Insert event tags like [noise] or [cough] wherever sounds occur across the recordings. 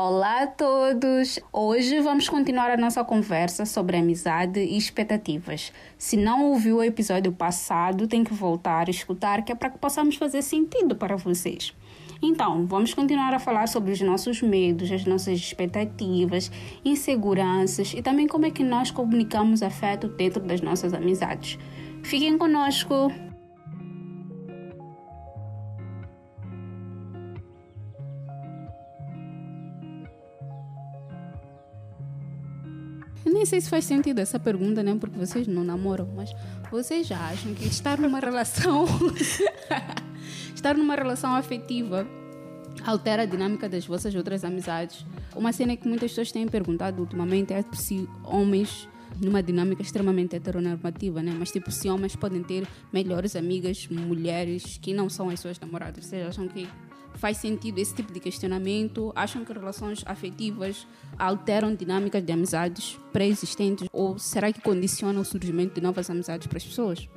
Olá a todos! Hoje vamos continuar a nossa conversa sobre amizade e expectativas. Se não ouviu o episódio passado, tem que voltar a escutar, que é para que possamos fazer sentido para vocês. Então, vamos continuar a falar sobre os nossos medos, as nossas expectativas, inseguranças e também como é que nós comunicamos afeto dentro das nossas amizades. Fiquem conosco! Nem sei se faz sentido essa pergunta, né? Porque vocês não namoram, mas vocês já acham que estar numa relação. [laughs] estar numa relação afetiva altera a dinâmica das vossas outras amizades? Uma cena que muitas pessoas têm perguntado ultimamente é se homens numa dinâmica extremamente heteronormativa, né? Mas tipo, se homens podem ter melhores amigas, mulheres que não são as suas namoradas. Vocês acham que faz sentido esse tipo de questionamento? Acham que relações afetivas alteram dinâmicas de amizades pré-existentes? Ou será que condicionam o surgimento de novas amizades para as pessoas?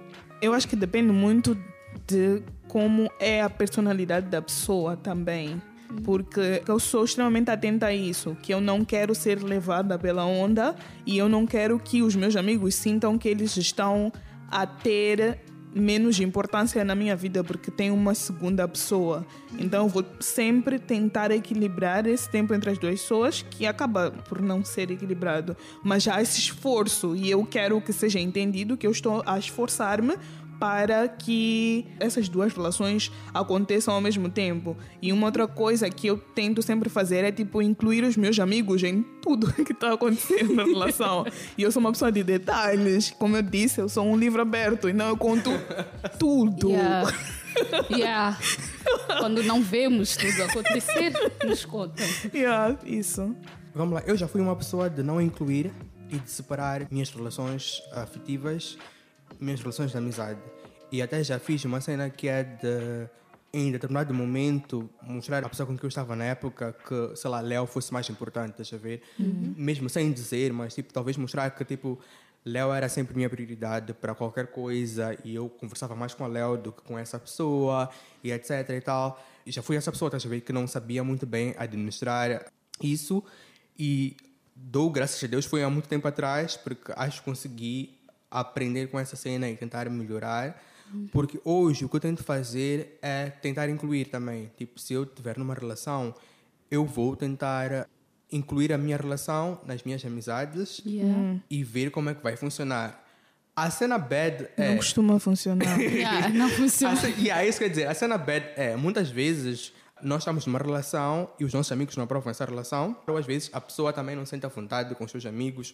Eu acho que depende muito de como é a personalidade da pessoa também. Porque eu sou extremamente atenta a isso, que eu não quero ser levada pela onda e eu não quero que os meus amigos sintam que eles estão a ter menos importância na minha vida porque tem uma segunda pessoa. Então vou sempre tentar equilibrar esse tempo entre as duas pessoas, que acaba por não ser equilibrado. Mas há esse esforço e eu quero que seja entendido que eu estou a esforçar-me para que essas duas relações aconteçam ao mesmo tempo. E uma outra coisa que eu tento sempre fazer é tipo incluir os meus amigos em tudo [laughs] que está acontecendo na relação. [laughs] e eu sou uma pessoa de detalhes, como eu disse, eu sou um livro aberto, então eu conto [laughs] tudo. Yeah. yeah. Quando não vemos tudo acontecer, nos contam. Yeah, isso. Vamos lá, eu já fui uma pessoa de não incluir e de separar minhas relações afetivas minhas relações de amizade. E até já fiz uma cena que é de, em determinado momento, mostrar à pessoa com que eu estava na época que, sei lá, Léo fosse mais importante, deixa ver. Uhum. Mesmo sem dizer, mas tipo, talvez mostrar que, tipo, Léo era sempre minha prioridade para qualquer coisa e eu conversava mais com a Léo do que com essa pessoa e etc e tal. E já fui essa pessoa, deixa ver, que não sabia muito bem administrar isso e dou graças a Deus foi há muito tempo atrás porque acho que consegui aprender com essa cena e tentar melhorar. Porque hoje o que eu tento fazer é tentar incluir também. Tipo, se eu estiver numa relação, eu vou tentar incluir a minha relação nas minhas amizades yeah. e ver como é que vai funcionar. A cena bad é. Não costuma funcionar. [laughs] yeah, não funciona. E yeah, é isso quer dizer. A cena bad é, muitas vezes, nós estamos numa relação e os nossos amigos não aprovam essa relação. Ou às vezes a pessoa também não sente a vontade com os seus amigos.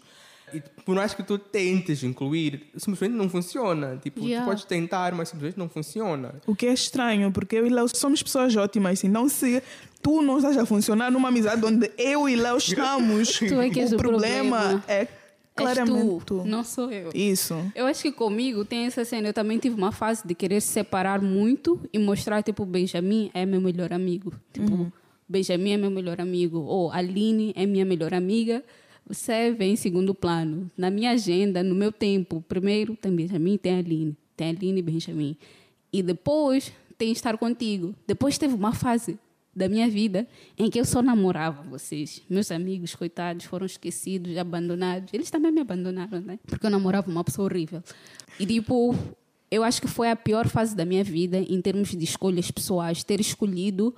E por mais que tu tentes incluir, simplesmente não funciona. Tipo, Yeah. tu podes tentar, mas simplesmente não funciona. O que é estranho, porque eu e Léo somos pessoas ótimas. Então, se tu não estás a funcionar numa amizade onde eu e Léo [laughs] estamos, Tu é que és o o problema, problema. é claramente tu, não sou eu. Isso. Eu acho que comigo tem essa cena. Eu também tive uma fase de querer separar muito e mostrar, tipo, Benjamin é meu melhor amigo. Tipo, Benjamin é meu melhor amigo. Ou Aline é minha melhor amiga. Você vem em segundo plano. Na minha agenda, no meu tempo, primeiro tem Benjamin, tem Aline. Tem Aline e Benjamin. E depois tem estar contigo. Depois teve uma fase da minha vida em que eu só namorava vocês. Meus amigos, coitados, foram esquecidos, abandonados. Eles também me abandonaram, né? Porque eu namorava uma pessoa horrível. E tipo, eu acho que foi a pior fase da minha vida em termos de escolhas pessoais. Ter escolhido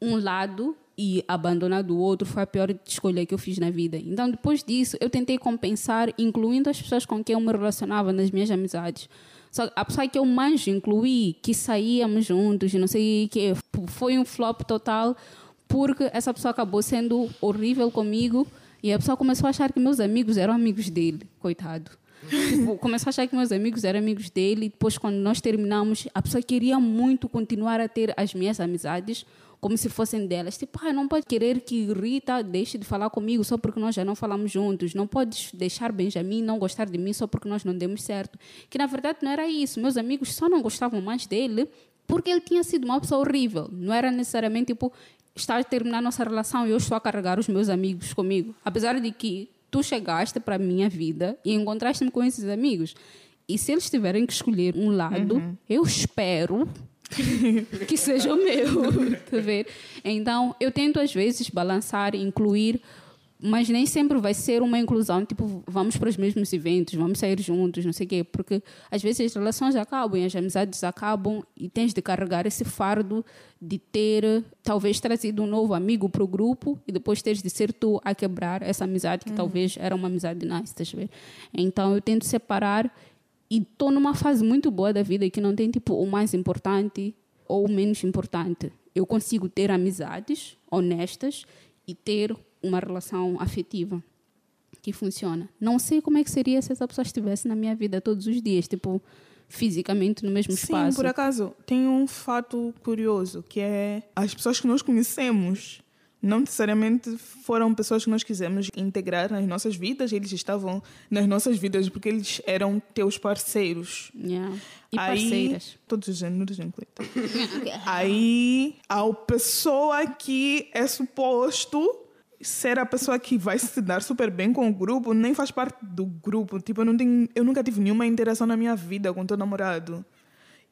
um lado e abandonado o outro foi a pior escolha que eu fiz na vida. Então, depois disso, eu tentei compensar, incluindo as pessoas com quem eu me relacionava nas minhas amizades. Só a pessoa que eu mais incluí, que saíamos juntos, e não sei o que, foi um flop total, porque essa pessoa acabou sendo horrível comigo e a pessoa começou a achar que meus amigos eram amigos dele, coitado. [laughs] Tipo, começou a achar que meus amigos eram amigos dele e depois quando nós terminamos, a pessoa queria muito continuar a ter as minhas amizades como se fossem delas. Tipo, ah, não pode querer que Rita deixe de falar comigo só porque nós já não falamos juntos. Não podes deixar Benjamin não gostar de mim só porque nós não demos certo. Que na verdade não era isso. Meus amigos só não gostavam mais dele porque ele tinha sido uma pessoa horrível. Não era necessariamente tipo estar a terminar nossa relação e eu estou a carregar os meus amigos comigo. Apesar de que tu chegaste para a minha vida e encontraste-me com esses amigos. E se eles tiverem que escolher um lado, eu espero [laughs] que seja o meu, tá ver? Então, eu tento às vezes balançar, incluir, mas nem sempre vai ser uma inclusão, tipo, vamos para os mesmos eventos, vamos sair juntos, não sei o quê, porque às vezes as relações acabam, as amizades acabam e tens de carregar esse fardo de ter, talvez, trazido um novo amigo para o grupo e depois tens de ser tu a quebrar essa amizade que uhum. talvez era uma amizade nice, a ver? Então, eu tento separar e estou numa fase muito boa da vida que não tem tipo o mais importante ou o menos importante. Eu consigo ter amizades honestas e ter uma relação afetiva que funciona. Não sei como é que seria se essa pessoa estivesse na minha vida todos os dias, tipo fisicamente no mesmo Sim, espaço. Sim, por acaso, tem um fato curioso que é as pessoas que nós conhecemos não necessariamente foram pessoas que nós quisemos integrar nas nossas vidas, eles estavam nas nossas vidas porque eles eram teus parceiros. Yeah. E Aí, parceiras. Todos os gêneros incluídos. [laughs] Aí, a pessoa que é suposto ser a pessoa que vai se dar super bem com o grupo, nem faz parte do grupo. Tipo, eu, não tenho, eu nunca tive nenhuma interação na minha vida com teu namorado.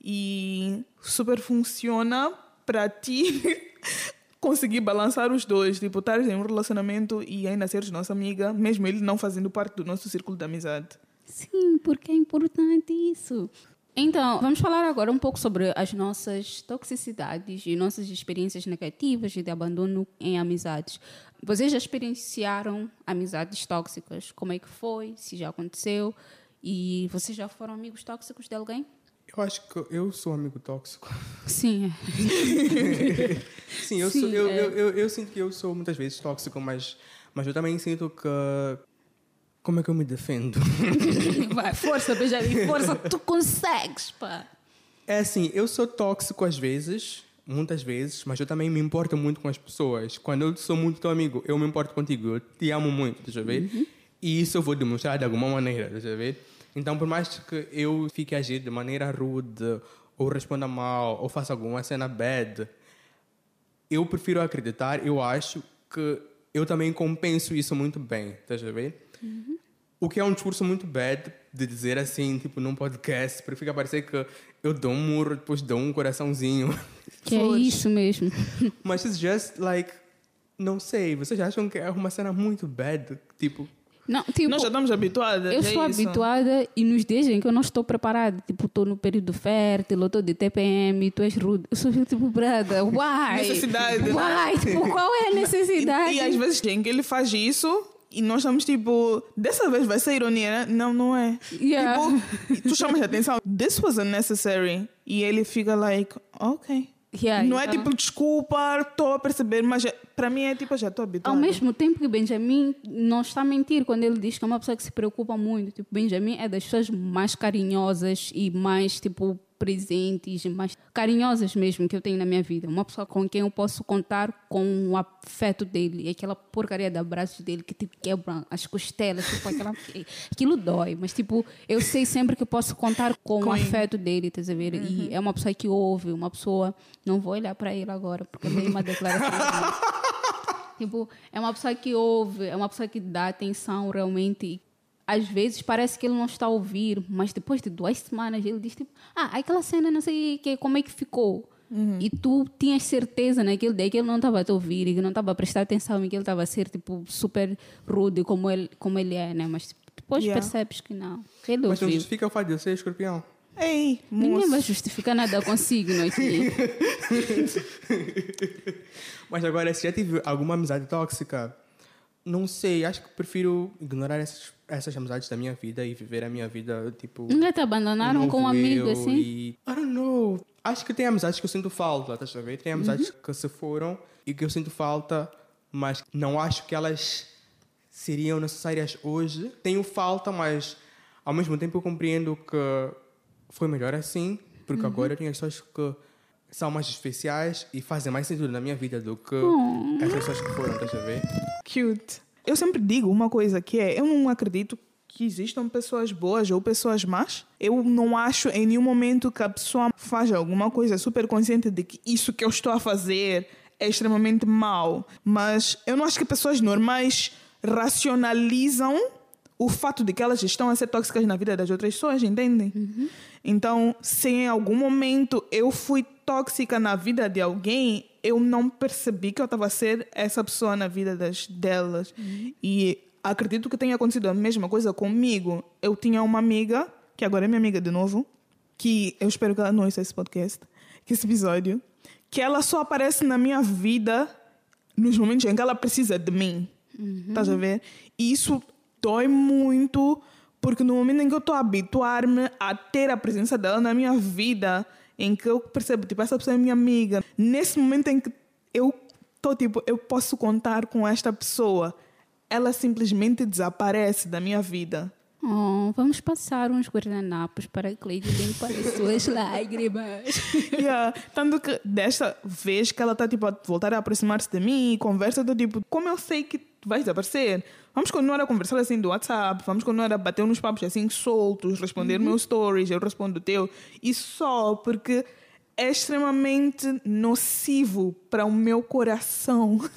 E super funciona para ti [laughs] conseguir balançar os dois, tipo, estar em um relacionamento e ainda seres nossa amiga, mesmo ele não fazendo parte do nosso círculo de amizade. Sim, porque é importante isso. Então, vamos falar agora um pouco sobre as nossas toxicidades e nossas experiências negativas de abandono em amizades. Vocês já experienciaram amizades tóxicas? Como é que foi? Se já aconteceu? E vocês já foram amigos tóxicos de alguém? Eu acho que eu sou amigo tóxico. Sim. [laughs] Sim, eu, Sim, sou, eu, é. eu, eu, eu, sinto que eu sou muitas vezes tóxico, mas, mas eu também sinto que. Como é que eu me defendo? [laughs] Vai, força, Benjamin, força, tu consegues, pá. É assim, eu sou tóxico às vezes, muitas vezes, mas eu também me importo muito com as pessoas. Quando eu sou muito teu amigo, eu me importo contigo, eu te amo muito, deixa eu ver? Uhum. E isso eu vou demonstrar de alguma maneira, deixa eu ver? Então, por mais que eu fique a agir de maneira rude, ou responda mal, ou faça alguma cena bad, eu prefiro acreditar, eu acho que eu também compenso isso muito bem, estás a ver? Uhum. O que é um discurso muito bad de dizer assim, tipo, num podcast, porque fica a parecer que eu dou um murro, depois dou um coraçãozinho. Que é isso mesmo. Mas it's just like, não sei, vocês acham que é uma cena muito bad? Tipo, não, tipo, Nós já estamos habituadas. Eu é habituada e nos dias em que eu não estou preparada, tipo, estou no período fértil, estou de TPM, tu és rude. Eu sou tipo, brada, why? Necessidade. Né? Why? Tipo, qual é a [laughs] necessidade? E, e, às vezes tem que ele faz isso e nós estamos tipo, dessa vez vai ser ironia, né? Não, não é. Yeah. Tipo, tu chamas a atenção, this was unnecessary. E ele fica like, ok. Yeah, não é tipo, desculpa, estou a perceber, mas é, para mim é tipo, já estou habituado. Ao mesmo tempo que Benjamin não está a mentir quando ele diz que é uma pessoa que se preocupa muito. Tipo, Benjamin é das pessoas mais carinhosas e mais, tipo, presentes, mais carinhosas mesmo que eu tenho na minha vida. Uma pessoa com quem eu posso contar com o afeto dele. E aquela porcaria de abraços dele que te quebra as costelas, tipo, aquela, [laughs] aquilo dói. Mas, tipo, eu sei sempre que posso contar com, com o afeto dele, tá ver? Uhum. E é uma pessoa que ouve, uma pessoa... Não vou olhar para ele agora, porque é uma declaração. [laughs] tipo, é uma pessoa que ouve, é uma pessoa que dá atenção realmente às vezes parece que ele não está a ouvir, mas depois de duas semanas ele diz tipo, ah, aquela cena não sei que, como é que ficou. Uhum. E tu tinhas certeza naquele dia que ele não estava a te ouvir e que não estava a prestar atenção e que ele estava a ser tipo super rude como ele, como ele é, né? Mas depois yeah. percebes que não. Ele Mas não justifica o fato de eu ser escorpião. Ei, moço. Ninguém vai justificar nada consigo não aqui. [laughs] Mas agora, se já tive alguma amizade tóxica, não sei, acho que prefiro ignorar essas, essas amizades da minha vida e viver a minha vida, tipo... Nunca te abandonaram com um amigo, assim? E, I don't know. Acho que tem amizades que eu sinto falta, estás a ver? Tem amizades uhum. que se foram e que eu sinto falta, mas não acho que elas seriam necessárias hoje. Tenho falta, mas ao mesmo tempo eu compreendo que foi melhor assim, porque uhum. agora eu tenho as pessoas que são mais especiais e fazem mais sentido na minha vida do que oh. essas pessoas que foram, estás a ver? Cute. Eu sempre digo uma coisa que é, eu não acredito que existam pessoas boas ou pessoas más. Eu não acho em nenhum momento que a pessoa faz alguma coisa super consciente de que isso que eu estou a fazer é extremamente mal. Mas eu não acho que pessoas normais racionalizam o fato de que elas estão a ser tóxicas na vida das outras pessoas, entendem? Então, se em algum momento eu fui tóxica na vida de alguém, eu não percebi que eu estava a ser essa pessoa na vida das, delas. E acredito que tenha acontecido a mesma coisa comigo. Eu tinha uma amiga, que agora é minha amiga de novo, que eu espero que ela não ouça esse podcast, que esse episódio, que ela só aparece na minha vida nos momentos em que ela precisa de mim. Estás a ver? E isso dói muito, porque no momento em que eu estou a habituar-me a ter a presença dela na minha vida, em que eu percebo, tipo, essa pessoa é minha amiga, nesse momento em que eu estou, tipo, eu posso contar com esta pessoa, ela simplesmente desaparece da minha vida. Oh, vamos passar uns guardanapos para Cleide limpar as suas [laughs] lágrimas. Yeah. Tanto que desta vez que ela está tipo, a voltar a aproximar-se de mim e conversa do tipo, como eu sei que vais desaparecer? Vamos continuar a conversar assim do WhatsApp, vamos continuar a bater uns papos assim soltos, responder meus stories, eu respondo o teu. E só porque é extremamente nocivo para o meu coração. [laughs]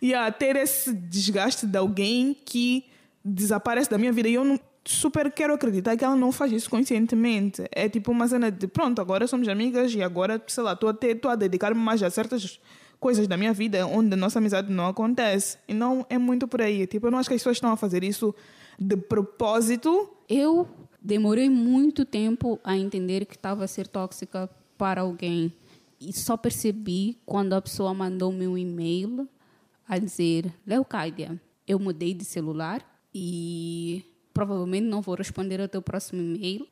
E a ter esse desgaste de alguém que desaparece da minha vida. E eu não, super quero acreditar que ela não faz isso conscientemente. É tipo uma cena de pronto, agora somos amigas e agora, sei lá, estou a, a dedicar-me mais a certas coisas da minha vida onde a nossa amizade não acontece. E não é muito por aí. Tipo, eu não acho que as pessoas estão a fazer isso de propósito. Eu demorei muito tempo a entender que estava a ser tóxica para alguém. E só percebi quando a pessoa mandou-me um e-mail a dizer: Leocádia, eu mudei de celular e provavelmente não vou responder ao teu próximo e-mail.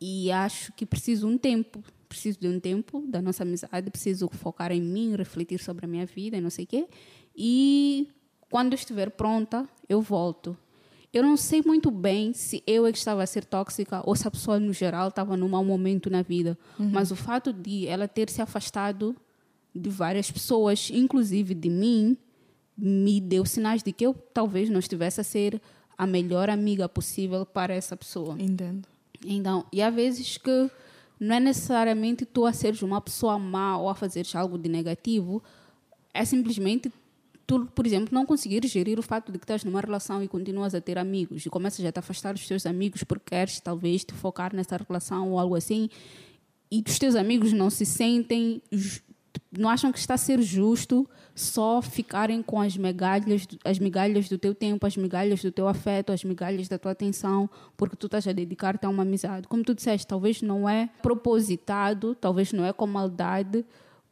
E acho que preciso um tempo. Preciso de um tempo da nossa amizade. Preciso focar em mim, refletir sobre a minha vida e não sei o quê. E quando estiver pronta, eu volto. Eu não sei muito bem se eu é estava a ser tóxica ou se a pessoa no geral estava num mau momento na vida. Mas o fato de ela ter se afastado de várias pessoas, inclusive de mim, me deu sinais de que eu talvez não estivesse a ser a melhor amiga possível para essa pessoa. Entendo. Então, e há vezes que não é necessariamente tu a seres uma pessoa má ou a fazeres algo de negativo, é simplesmente tu, por exemplo, não conseguires gerir o fato de que estás numa relação e continuas a ter amigos e começas a te afastar dos teus amigos porque queres talvez te focar nessa relação ou algo assim e os teus amigos não se sentem não acham que está a ser justo só ficarem com as migalhas, as migalhas do teu tempo, as migalhas do teu afeto, as migalhas da tua atenção, porque tu estás a dedicar-te a uma amizade. Como tu disseste, talvez não é propositado, talvez não é com maldade,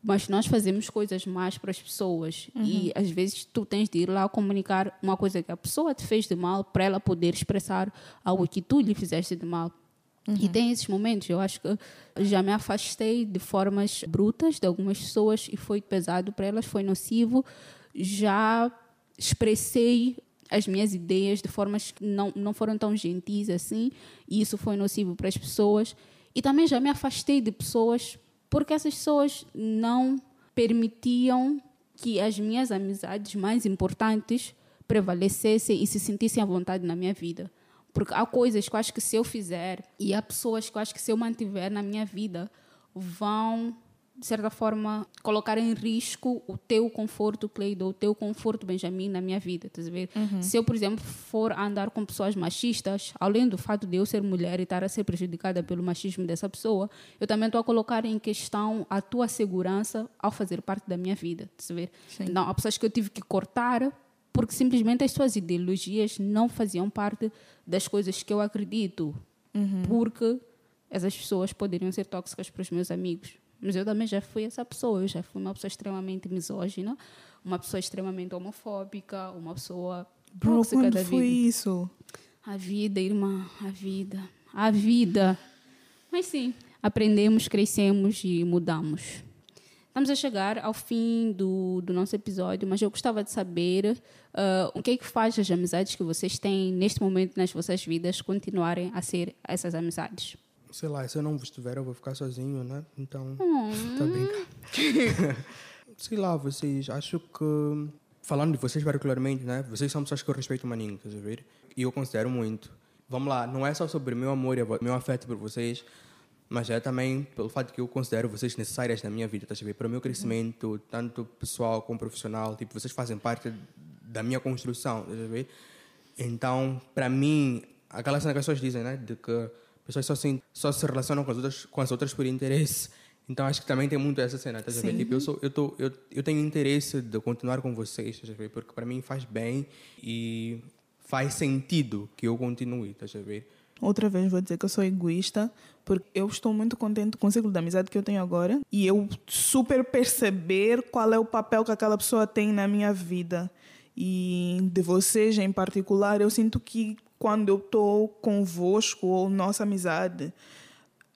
mas nós fazemos coisas mais para as pessoas e às vezes tu tens de ir lá comunicar uma coisa que a pessoa te fez de mal para ela poder expressar algo que tu lhe fizeste de mal. E tem esses momentos, eu acho que já me afastei de formas brutas de algumas pessoas e foi pesado para elas, foi nocivo. Já expressei as minhas ideias de formas que não, não foram tão gentis assim, e isso foi nocivo para as pessoas. E também já me afastei de pessoas porque essas pessoas não permitiam que as minhas amizades mais importantes prevalecessem e se sentissem à vontade na minha vida. Porque há coisas que eu acho que se eu fizer e há pessoas que eu acho que se eu mantiver na minha vida vão, de certa forma, colocar em risco o teu conforto, Cleido, o teu conforto, Benjamin, na minha vida. A ver? Se eu, por exemplo, for andar com pessoas machistas, além do fato de eu ser mulher e estar a ser prejudicada pelo machismo dessa pessoa, eu também estou a colocar em questão a tua segurança ao fazer parte da minha vida. Ver? Então, há pessoas que eu tive que cortar porque simplesmente as suas ideologias não faziam parte das coisas que eu acredito, porque essas pessoas poderiam ser tóxicas para os meus amigos. Mas eu também já fui essa pessoa, eu já fui uma pessoa extremamente misógina, uma pessoa extremamente homofóbica, uma pessoa Bro, tóxica quando da foi vida. isso? A vida, irmã, a vida, a vida. Mas sim, aprendemos, crescemos e mudamos. Estamos a chegar ao fim do, do nosso episódio, mas eu gostava de saber ah, o que é que faz as amizades que vocês têm neste momento nas vossas vidas continuarem a ser essas amizades. Sei lá, se eu não vos tiver, eu vou ficar sozinho, né? Então, tá bem. [laughs] Sei lá, vocês, acho que. Falando de vocês particularmente, né? Vocês são pessoas que eu respeito maninho, a ver? E eu considero muito. Vamos lá, não é só sobre meu amor e meu afeto por vocês, mas é também pelo fato que eu considero vocês necessárias na minha vida, ver? Para o meu crescimento, tanto pessoal como profissional, tipo, vocês fazem parte da minha construção, ver? Então, para mim, aquela cena que as pessoas dizem, né? De que pessoas só se, só se relacionam com as, outras, com as outras por interesse. Então, acho que também tem muito essa cena, tá? Tipo, eu, sou, eu, tô, eu, eu tenho interesse de continuar com vocês, tá? Porque para mim faz bem e faz sentido que eu continue, tá a ver? Outra vez vou dizer que eu sou egoísta, porque eu estou muito contente com o ciclo de amizade que eu tenho agora e eu super perceber qual é o papel que aquela pessoa tem na minha vida. E de vocês em particular, eu sinto que quando eu estou convosco ou nossa amizade,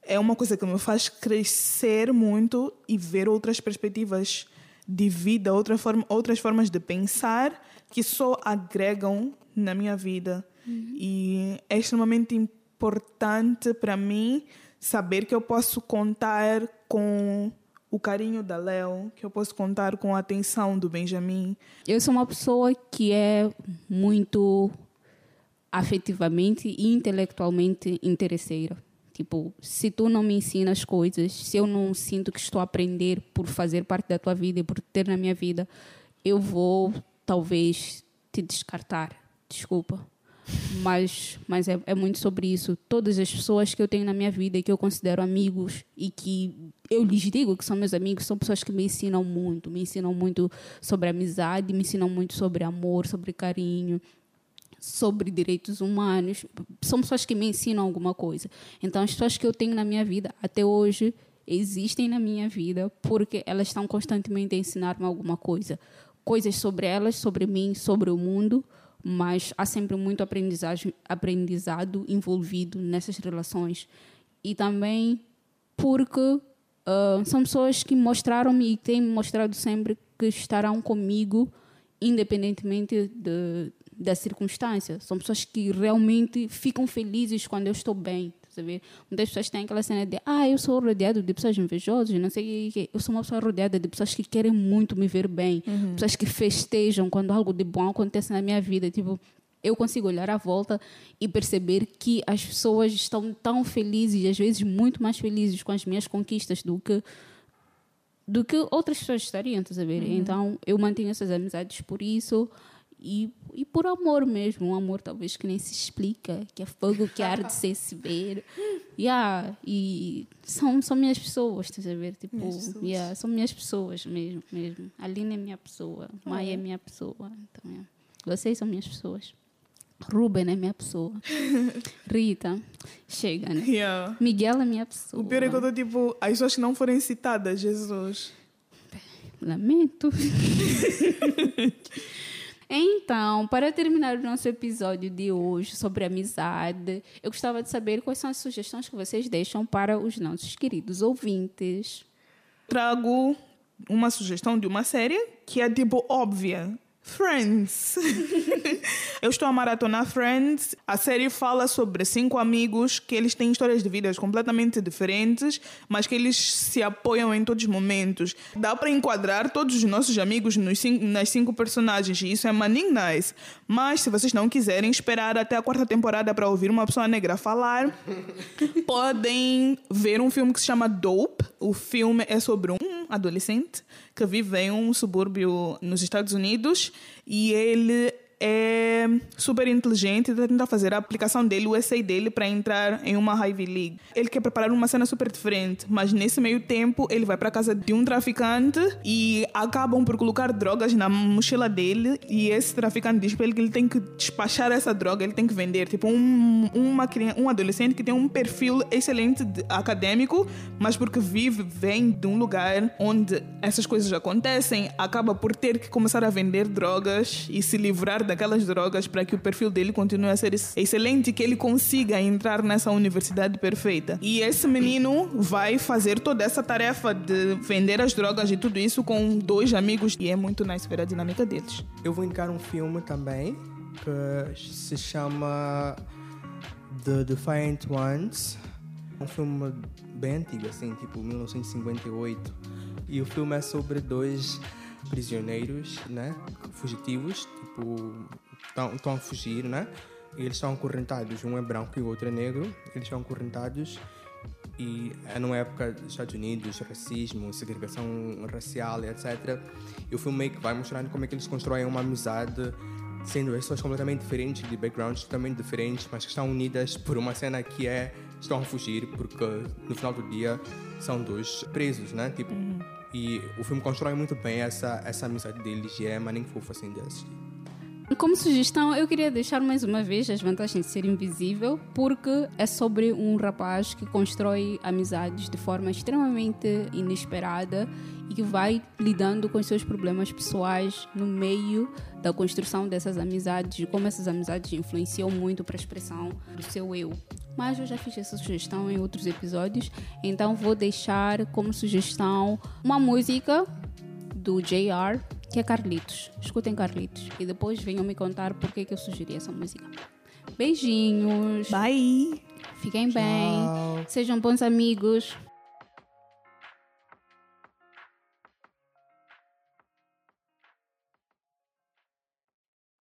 é uma coisa que me faz crescer muito e ver outras perspectivas de vida, outra forma, outras formas de pensar que só agregam na minha vida. Uhum. E é extremamente importante para mim saber que eu posso contar com o carinho da Léo, que eu posso contar com a atenção do Benjamin. Eu sou uma pessoa que é muito afetivamente e intelectualmente interesseira. Tipo, se tu não me ensinas coisas, se eu não sinto que estou a aprender por fazer parte da tua vida e por ter na minha vida, eu vou talvez te descartar. Desculpa. Mas, mas é, é muito sobre isso. Todas as pessoas que eu tenho na minha vida e que eu considero amigos e que eu lhes digo que são meus amigos, são pessoas que me ensinam muito. Me ensinam muito sobre amizade, me ensinam muito sobre amor, sobre carinho, sobre direitos humanos. São pessoas que me ensinam alguma coisa. Então, as pessoas que eu tenho na minha vida, até hoje, existem na minha vida porque elas estão constantemente a ensinar-me alguma coisa. Coisas sobre elas, sobre mim, sobre o mundo, mas há sempre muito aprendizado envolvido nessas relações. E também porque uh, são pessoas que mostraram-me e têm mostrado sempre que estarão comigo, independentemente de, da circunstância. São pessoas que realmente ficam felizes quando eu estou bem. Sabe? Muitas pessoas têm aquela cena de ah, eu sou rodeado de pessoas invejosas, não sei o que. Eu sou uma pessoa rodeada de pessoas que querem muito me ver bem, uhum. pessoas que festejam quando algo de bom acontece na minha vida. Tipo, eu consigo olhar à volta e perceber que as pessoas estão tão felizes, às vezes muito mais felizes com as minhas conquistas do que do que outras pessoas estariam, a ver? Uhum. Então, eu mantenho essas amizades por isso e, e por amor mesmo, um amor talvez que nem se explica, que é fogo que arde [laughs] sem se ver. Yeah, e são, são minhas pessoas, estás a ver? Tipo, yeah, são minhas pessoas mesmo, mesmo. A Lina é minha pessoa, Maia é minha pessoa. Então, yeah. Vocês são minhas pessoas. Ruben é minha pessoa. [laughs] Rita, chega, né? Yeah. Miguel é minha pessoa. O pior é que eu tô tipo, as pessoas que não forem citadas, Jesus. Lamento. [laughs] Então, para terminar o nosso episódio de hoje sobre amizade, eu gostava de saber quais são as sugestões que vocês deixam para os nossos queridos ouvintes. Trago uma sugestão de uma série que é tipo óbvia, Friends. [laughs] eu estou a maratonar Friends. A série fala sobre cinco amigos que eles têm histórias de vidas completamente diferentes, mas que eles se apoiam em todos os momentos. Dá para enquadrar todos os nossos amigos nos cinco, nas cinco personagens e isso é maning nice. Mas se vocês não quiserem esperar até a quarta temporada para ouvir uma pessoa negra falar, [laughs] podem ver um filme que se chama Dope. O filme é sobre um adolescente que vive em um subúrbio nos Estados Unidos e ele é super inteligente e tenta fazer a aplicação dele, o essay dele, para entrar em uma Ivy League. Ele quer preparar uma cena super diferente, mas nesse meio tempo ele vai para casa de um traficante e acabam por colocar drogas na mochila dele e esse traficante diz para ele que ele tem que despachar essa droga, ele tem que vender. Tipo, um, uma criança, um adolescente que tem um perfil excelente de, acadêmico, mas porque vive, vem de um lugar onde essas coisas acontecem, acaba por ter que começar a vender drogas e se livrar da daquelas drogas para que o perfil dele continue a ser excelente e que ele consiga entrar nessa universidade perfeita. E esse menino vai fazer toda essa tarefa de vender as drogas e tudo isso com dois amigos e é muito nice ver a dinâmica deles. Eu vou indicar um filme também que se chama The Defiant Ones. Um filme bem antigo, assim, tipo 1958. E o filme é sobre dois prisioneiros, né? Fugitivos, tipo, estão a fugir, né? E eles estão acorrentados, um é branco e o outro é negro. Eles estão acorrentados e é numa época dos Estados Unidos, racismo, segregação racial, etc. E o filme meio que vai mostrando como é que eles constroem uma amizade sendo pessoas completamente diferentes, de backgrounds totalmente diferentes, mas que estão unidas por uma cena que é estão a fugir porque no final do dia são dois presos, né? Tipo, e o filme constrói muito bem essa essa amizade deles e é maninho fofo assim de assistir. Como sugestão, eu queria deixar mais uma vez as vantagens de ser invisível, porque é sobre um rapaz que constrói amizades de forma extremamente inesperada e que vai lidando com os seus problemas pessoais no meio da construção dessas amizades e como essas amizades influenciam muito para a expressão do seu eu. Mas eu já fiz essa sugestão em outros episódios, então vou deixar como sugestão uma música do JR, que é Carlitos. Escutem Carlitos e depois venham me contar por que, que eu sugeri essa música. Beijinhos, Bye! fiquem bem, Tchau. sejam bons amigos.